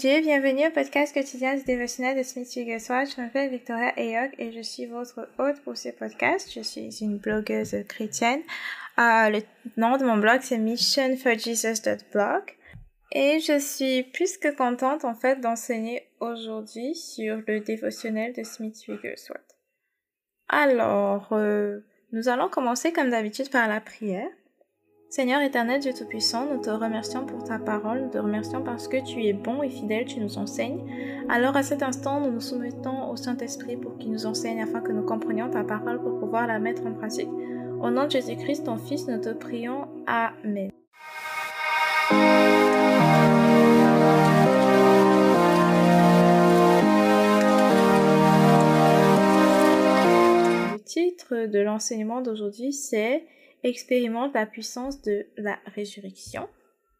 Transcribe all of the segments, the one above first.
Dieu, bienvenue au podcast quotidien du dévotionnel de Smith Wigglesworth. Je m'appelle Victoria Ayok et je suis votre hôte pour ce podcast. Je suis une blogueuse chrétienne. Euh, le nom de mon blog c'est missionforjesus.blog et je suis plus que contente en fait d'enseigner aujourd'hui sur le dévotionnel de Smith Wigglesworth. Alors, euh, nous allons commencer comme d'habitude par la prière. Seigneur éternel Dieu Tout-Puissant, nous te remercions pour ta parole, nous te remercions parce que tu es bon et fidèle, tu nous enseignes. Alors à cet instant, nous nous soumettons au Saint-Esprit pour qu'il nous enseigne afin que nous comprenions ta parole pour pouvoir la mettre en pratique. Au nom de Jésus-Christ, ton Fils, nous te prions. Amen. Le titre de l'enseignement d'aujourd'hui, c'est expérimente la puissance de la résurrection.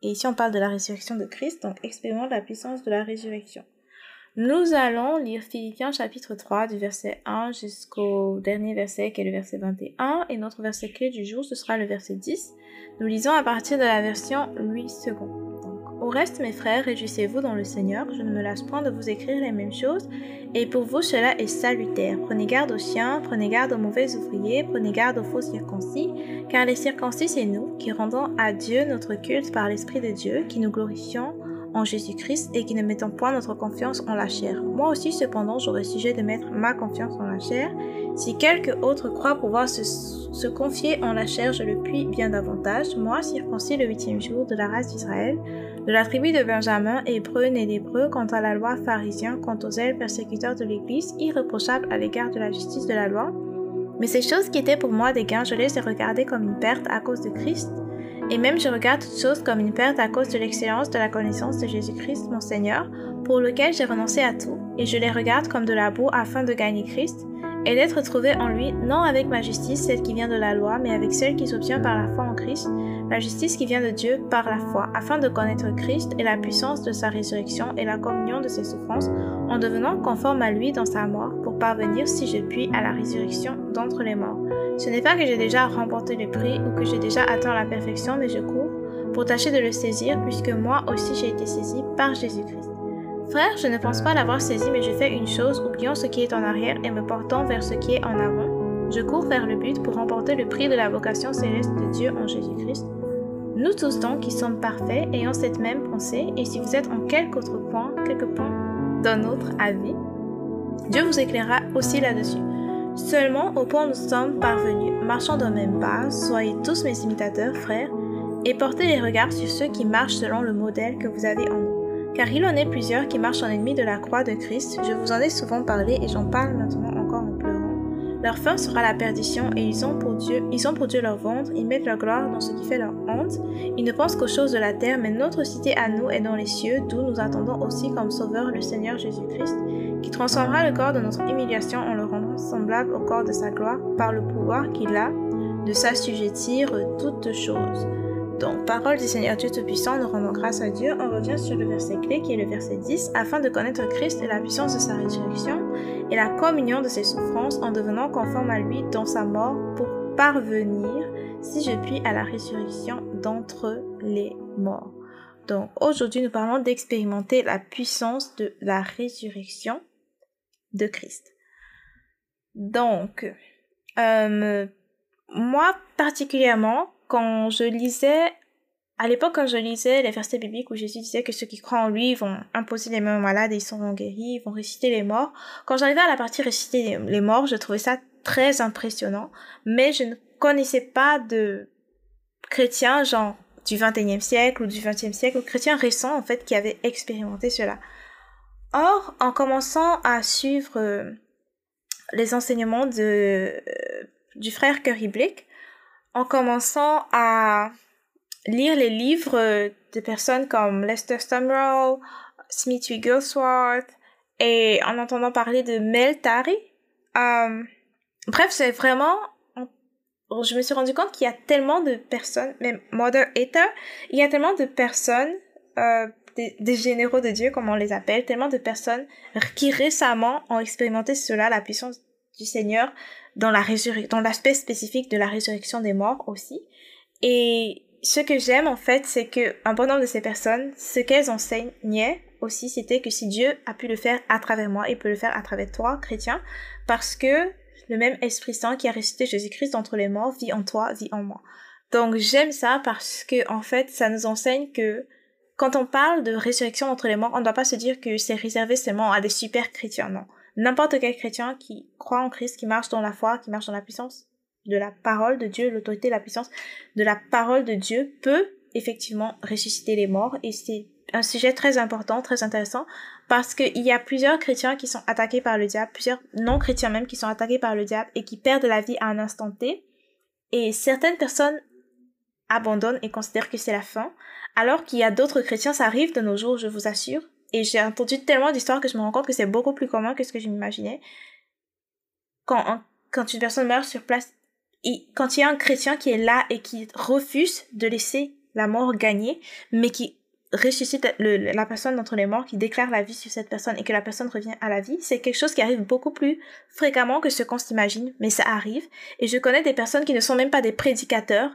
Et ici, on parle de la résurrection de Christ, donc expérimente la puissance de la résurrection. Nous allons lire Philippiens chapitre 3 du verset 1 jusqu'au dernier verset qui est le verset 21 et notre verset clé du jour ce sera le verset 10. Nous lisons à partir de la version 8 secondes. Au reste, mes frères, réjouissez-vous dans le Seigneur. Je ne me lasse point de vous écrire les mêmes choses. Et pour vous, cela est salutaire. Prenez garde aux chiens, prenez garde aux mauvais ouvriers, prenez garde aux faux circoncis, car les circoncis, c'est nous, qui rendons à Dieu notre culte par l'Esprit de Dieu, qui nous glorifions en Jésus-Christ et qui ne mettons point notre confiance en la chair. Moi aussi, cependant, j'aurais sujet de mettre ma confiance en la chair. Si quelque autre croit pouvoir se, se confier en la chair, je le puis bien davantage. Moi, circoncis le huitième jour de la race d'Israël, de la tribu de Benjamin, hébreu né d'hébreu, quant à la loi pharisien, quant aux ailes persécuteurs de l'Église, irréprochable à l'égard de la justice de la loi. Mais ces choses qui étaient pour moi des gains, je les ai regardées comme une perte à cause de Christ. Et même je regarde toutes choses comme une perte à cause de l'excellence de la connaissance de Jésus-Christ, mon Seigneur, pour lequel j'ai renoncé à tout, et je les regarde comme de la boue afin de gagner Christ, et d'être trouvé en lui, non avec ma justice, celle qui vient de la loi, mais avec celle qui s'obtient par la foi en Christ, la justice qui vient de Dieu par la foi, afin de connaître Christ et la puissance de sa résurrection et la communion de ses souffrances, en devenant conforme à lui dans sa mort, pour parvenir, si je puis, à la résurrection d'entre les morts. Ce n'est pas que j'ai déjà remporté le prix ou que j'ai déjà atteint la perfection, mais je cours pour tâcher de le saisir, puisque moi aussi j'ai été saisi par Jésus-Christ. Frère, je ne pense pas l'avoir saisi, mais je fais une chose, oubliant ce qui est en arrière et me portant vers ce qui est en avant. Je cours vers le but pour remporter le prix de la vocation céleste de Dieu en Jésus-Christ. Nous tous donc qui sommes parfaits, ayant cette même pensée, et si vous êtes en quelque autre point, quelque point d'un autre avis, Dieu vous éclairera aussi là-dessus. Seulement au point où nous sommes parvenus, marchant dans même pas, soyez tous mes imitateurs, frères, et portez les regards sur ceux qui marchent selon le modèle que vous avez en nous. Car il en est plusieurs qui marchent en ennemi de la croix de Christ, je vous en ai souvent parlé et j'en parle maintenant encore en pleurant. Leur fin sera la perdition et ils ont pour Dieu, ils ont pour Dieu leur ventre, ils mettent leur gloire dans ce qui fait leur honte, ils ne pensent qu'aux choses de la terre, mais notre cité à nous est dans les cieux, d'où nous attendons aussi comme sauveur le Seigneur Jésus-Christ, qui transformera le corps de notre humiliation en semblable au corps de sa gloire par le pouvoir qu'il a de s'assujettir toutes choses. Donc, parole du Seigneur Dieu Tout-Puissant, nous rendons grâce à Dieu. On revient sur le verset clé qui est le verset 10, afin de connaître Christ et la puissance de sa résurrection et la communion de ses souffrances en devenant conforme à lui dans sa mort pour parvenir, si je puis, à la résurrection d'entre les morts. Donc, aujourd'hui, nous parlons d'expérimenter la puissance de la résurrection de Christ. Donc, euh, moi particulièrement, quand je lisais, à l'époque quand je lisais les versets bibliques où Jésus disait que ceux qui croient en lui vont imposer les mains aux malades et ils seront guéris, ils vont réciter les morts, quand j'arrivais à la partie réciter les morts, je trouvais ça très impressionnant, mais je ne connaissais pas de chrétiens genre du 21e siècle ou du 20e siècle, ou chrétiens récents en fait qui avaient expérimenté cela. Or, en commençant à suivre euh, les enseignements de, euh, du frère Curry Blake, en commençant à lire les livres de personnes comme Lester Stumrow, Smith Wigglesworth, et en entendant parler de Mel Tari. Euh, bref, c'est vraiment... Je me suis rendu compte qu'il y a tellement de personnes, même Mother Ether, il y a tellement de personnes, euh, des, des, généraux de Dieu, comme on les appelle, tellement de personnes qui récemment ont expérimenté cela, la puissance du Seigneur, dans la dans l'aspect spécifique de la résurrection des morts aussi. Et ce que j'aime en fait, c'est que un bon nombre de ces personnes, ce qu'elles enseignaient aussi, c'était que si Dieu a pu le faire à travers moi, il peut le faire à travers toi, chrétien, parce que le même Esprit Saint qui a ressuscité Jésus-Christ d'entre les morts vit en toi, vit en moi. Donc j'aime ça parce que en fait, ça nous enseigne que quand on parle de résurrection entre les morts, on ne doit pas se dire que c'est réservé seulement à des super chrétiens, non. N'importe quel chrétien qui croit en Christ, qui marche dans la foi, qui marche dans la puissance de la parole de Dieu, l'autorité, la puissance de la parole de Dieu peut effectivement ressusciter les morts et c'est un sujet très important, très intéressant parce qu'il y a plusieurs chrétiens qui sont attaqués par le diable, plusieurs non-chrétiens même qui sont attaqués par le diable et qui perdent la vie à un instant T. Et certaines personnes abandonnent et considèrent que c'est la fin, alors qu'il y a d'autres chrétiens, ça arrive de nos jours, je vous assure. Et j'ai entendu tellement d'histoires que je me rends compte que c'est beaucoup plus commun que ce que je m'imaginais. Quand, une personne meurt sur place, et quand il y a un chrétien qui est là et qui refuse de laisser la mort gagner, mais qui ressuscite la personne d'entre les morts, qui déclare la vie sur cette personne et que la personne revient à la vie, c'est quelque chose qui arrive beaucoup plus fréquemment que ce qu'on s'imagine, mais ça arrive. Et je connais des personnes qui ne sont même pas des prédicateurs,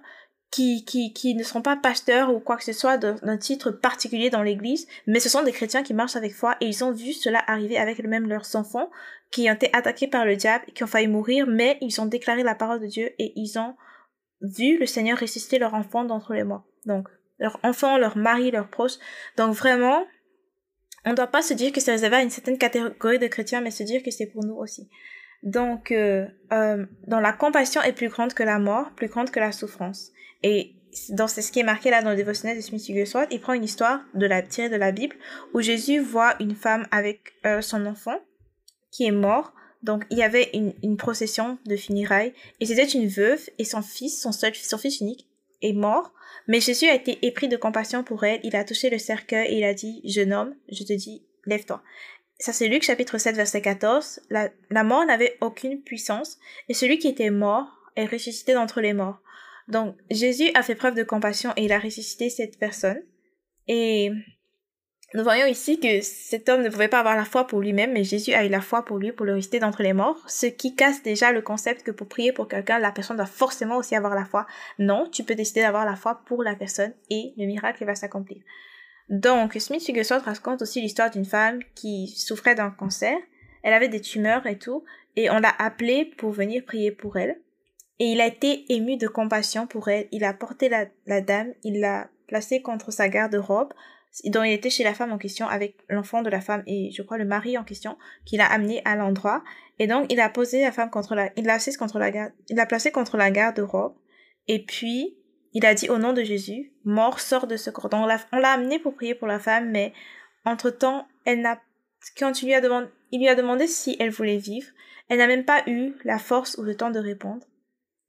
qui, qui, qui ne sont pas pasteurs ou quoi que ce soit d'un titre particulier dans l'église, mais ce sont des chrétiens qui marchent avec foi et ils ont vu cela arriver avec même leurs enfants qui ont été attaqués par le diable, qui ont failli mourir, mais ils ont déclaré la parole de Dieu et ils ont vu le Seigneur ressusciter leur enfant d'entre les morts. Donc, leur enfant, leur mari, leurs proches. Donc vraiment, on ne doit pas se dire que c'est réservé à une certaine catégorie de chrétiens, mais se dire que c'est pour nous aussi. Donc, euh, euh, dans la compassion est plus grande que la mort, plus grande que la souffrance. Et dans ce qui est marqué là dans le dévotionnel de Smith Wigglesworth, il prend une histoire de la tirée de la Bible où Jésus voit une femme avec euh, son enfant qui est mort. Donc il y avait une, une procession de funérailles et c'était une veuve et son fils, son seul son fils unique, est mort. Mais Jésus a été épris de compassion pour elle. Il a touché le cercueil et il a dit, jeune homme, je te dis, lève-toi. Ça c'est Luc chapitre 7 verset 14. La, la mort n'avait aucune puissance et celui qui était mort est ressuscité d'entre les morts. Donc Jésus a fait preuve de compassion et il a ressuscité cette personne. Et nous voyons ici que cet homme ne pouvait pas avoir la foi pour lui-même, mais Jésus a eu la foi pour lui, pour le ressusciter d'entre les morts, ce qui casse déjà le concept que pour prier pour quelqu'un, la personne doit forcément aussi avoir la foi. Non, tu peux décider d'avoir la foi pour la personne et le miracle va s'accomplir. Donc, Smith Wigglesworth raconte aussi l'histoire d'une femme qui souffrait d'un cancer. Elle avait des tumeurs et tout, et on l'a appelée pour venir prier pour elle. Et il a été ému de compassion pour elle. Il a porté la, la dame, il l'a placée contre sa garde-robe, dont il était chez la femme en question avec l'enfant de la femme et je crois le mari en question qu'il a amené à l'endroit. Et donc il a posé la femme contre la, il l'a contre la garde, il l'a placée contre la garde-robe. Et puis il a dit au nom de Jésus, mort sort de ce corps. Donc on l'a amené pour prier pour la femme, mais entre temps elle n'a, quand il lui a demandé, il lui a demandé si elle voulait vivre, elle n'a même pas eu la force ou le temps de répondre.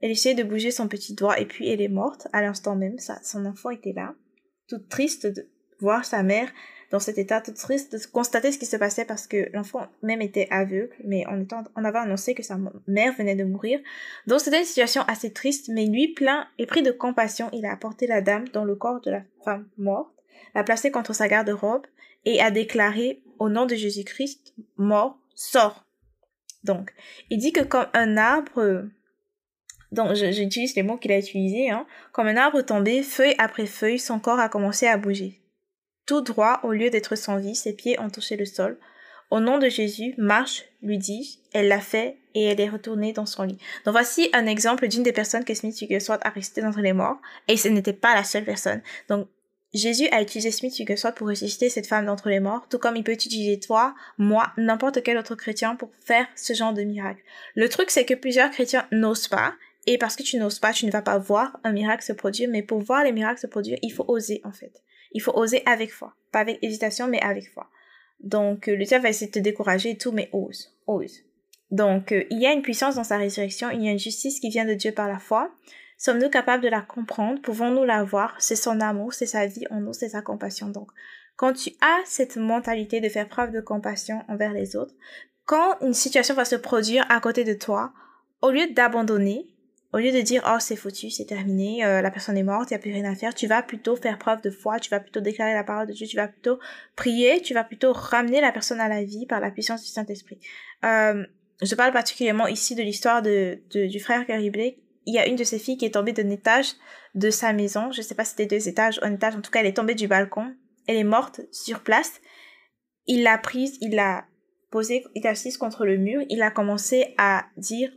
Elle essayait de bouger son petit doigt et puis elle est morte à l'instant même. Son enfant était là, toute triste de voir sa mère dans cet état, toute triste de constater ce qui se passait parce que l'enfant même était aveugle, mais on, était, on avait annoncé que sa mère venait de mourir. Donc c'était une situation assez triste, mais lui, plein et pris de compassion, il a apporté la dame dans le corps de la femme morte, l'a placée contre sa garde-robe et a déclaré au nom de Jésus-Christ, mort, sort. Donc, il dit que comme un arbre donc j'utilise les mots qu'il a utilisés, hein. Comme un arbre tombé, feuille après feuille, son corps a commencé à bouger. Tout droit, au lieu d'être sans vie, ses pieds ont touché le sol. Au nom de Jésus, marche, lui dis Elle l'a fait et elle est retournée dans son lit. Donc voici un exemple d'une des personnes que Smith Wigglesworth a ressuscité d'entre les morts. Et ce n'était pas la seule personne. Donc Jésus a utilisé Smith Wigglesworth pour ressusciter cette femme d'entre les morts, tout comme il peut utiliser toi, moi, n'importe quel autre chrétien pour faire ce genre de miracle. Le truc, c'est que plusieurs chrétiens n'osent pas et parce que tu n'oses pas, tu ne vas pas voir un miracle se produire. Mais pour voir les miracles se produire, il faut oser, en fait. Il faut oser avec foi. Pas avec hésitation, mais avec foi. Donc, euh, le diable va essayer de te décourager et tout, mais ose. Ose. Donc, euh, il y a une puissance dans sa résurrection. Il y a une justice qui vient de Dieu par la foi. Sommes-nous capables de la comprendre? Pouvons-nous la voir? C'est son amour, c'est sa vie en nous, c'est sa compassion. Donc, quand tu as cette mentalité de faire preuve de compassion envers les autres, quand une situation va se produire à côté de toi, au lieu d'abandonner, au lieu de dire oh c'est foutu, c'est terminé, euh, la personne est morte, il n'y a plus rien à faire, tu vas plutôt faire preuve de foi, tu vas plutôt déclarer la parole de Dieu, tu vas plutôt prier, tu vas plutôt ramener la personne à la vie par la puissance du Saint-Esprit. Euh, je parle particulièrement ici de l'histoire de, du frère Gary Blake, il y a une de ses filles qui est tombée d'un étage de sa maison. Je sais pas si c'était deux étages un étage. En tout cas, elle est tombée du balcon. Elle est morte sur place. Il l'a prise, il l'a posée, il l'a assise contre le mur. Il a commencé à dire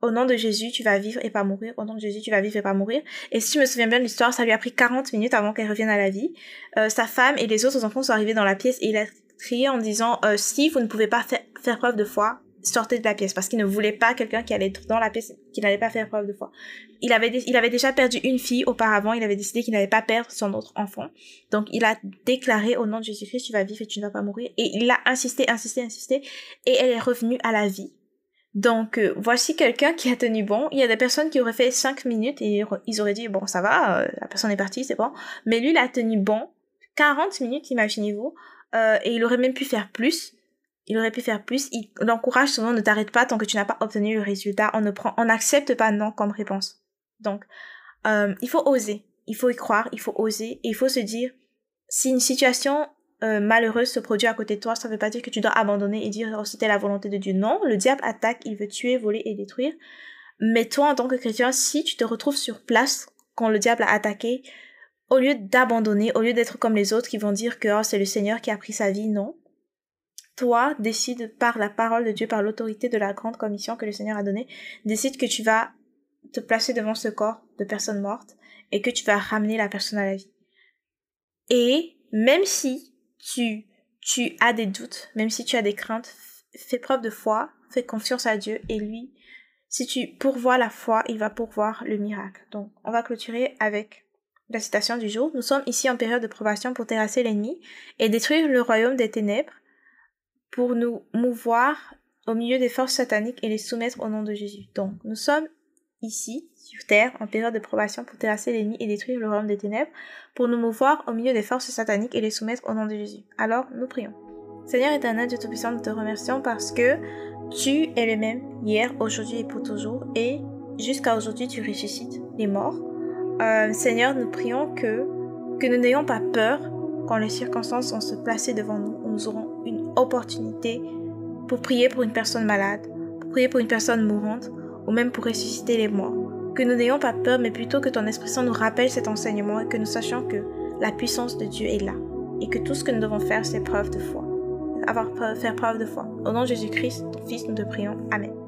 au nom de Jésus, tu vas vivre et pas mourir. Au nom de Jésus, tu vas vivre et pas mourir. Et si je me souviens bien de l'histoire, ça lui a pris 40 minutes avant qu'elle revienne à la vie. Euh, sa femme et les autres enfants sont arrivés dans la pièce et il a crié en disant euh, si vous ne pouvez pas faire preuve de foi, sortez de la pièce parce qu'il ne voulait pas quelqu'un qui allait être dans la pièce qui n'allait pas faire preuve de foi. Il avait il avait déjà perdu une fille auparavant, il avait décidé qu'il n'allait pas perdre son autre enfant. Donc il a déclaré au nom de Jésus-Christ tu vas vivre et tu ne vas pas mourir et il a insisté insisté insisté et elle est revenue à la vie donc, euh, voici quelqu'un qui a tenu bon. Il y a des personnes qui auraient fait 5 minutes et ils auraient dit, bon, ça va, euh, la personne est partie, c'est bon. Mais lui, il a tenu bon. 40 minutes, imaginez-vous. Euh, et il aurait même pu faire plus. Il aurait pu faire plus. Il, encourage souvent, ne t'arrête pas tant que tu n'as pas obtenu le résultat. On ne prend, on n'accepte pas non comme réponse. Donc, il faut oser. Il faut y croire. Il faut oser. Et il faut se dire, si une situation euh, malheureuse se produit à côté de toi, ça ne veut pas dire que tu dois abandonner et dire oh, c'était la volonté de Dieu. Non, le diable attaque, il veut tuer, voler et détruire. Mais toi, en tant que chrétien, si tu te retrouves sur place quand le diable a attaqué, au lieu d'abandonner, au lieu d'être comme les autres qui vont dire que oh, c'est le Seigneur qui a pris sa vie, non. Toi, décide par la parole de Dieu, par l'autorité de la grande commission que le Seigneur a donnée, décide que tu vas te placer devant ce corps de personnes mortes et que tu vas ramener la personne à la vie. Et même si tu, tu as des doutes, même si tu as des craintes, fais preuve de foi, fais confiance à Dieu et lui, si tu pourvois la foi, il va pourvoir le miracle. Donc, on va clôturer avec la citation du jour. Nous sommes ici en période de probation pour terrasser l'ennemi et détruire le royaume des ténèbres pour nous mouvoir au milieu des forces sataniques et les soumettre au nom de Jésus. Donc, nous sommes ici, sur terre, en période de probation pour terrasser l'ennemi et détruire le royaume des ténèbres, pour nous mouvoir au milieu des forces sataniques et les soumettre au nom de Jésus. Alors, nous prions. Seigneur éternel, Dieu Tout-Puissant, nous te remercions parce que tu es le même hier, aujourd'hui et pour toujours, et jusqu'à aujourd'hui, tu ressuscites les morts. Euh, Seigneur, nous prions que, que nous n'ayons pas peur quand les circonstances vont se placer devant nous, où nous aurons une opportunité pour prier pour une personne malade, pour prier pour une personne mourante, ou même pour ressusciter les morts. Que nous n'ayons pas peur, mais plutôt que ton Esprit Saint nous rappelle cet enseignement et que nous sachions que la puissance de Dieu est là. Et que tout ce que nous devons faire, c'est preuve de foi. Avoir faire preuve de foi. Au nom de Jésus-Christ, ton Fils, nous te prions. Amen.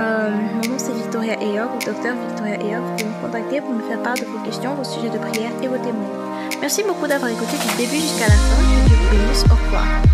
Euh, mon nom c'est Victoria Eyog, ou docteur Victoria Eyog. Vous pouvez me contacter pour me faire part de vos questions, vos sujets de prière et vos témoignages. Merci beaucoup d'avoir écouté du début jusqu'à la fin. Je vous bénisse. Au revoir.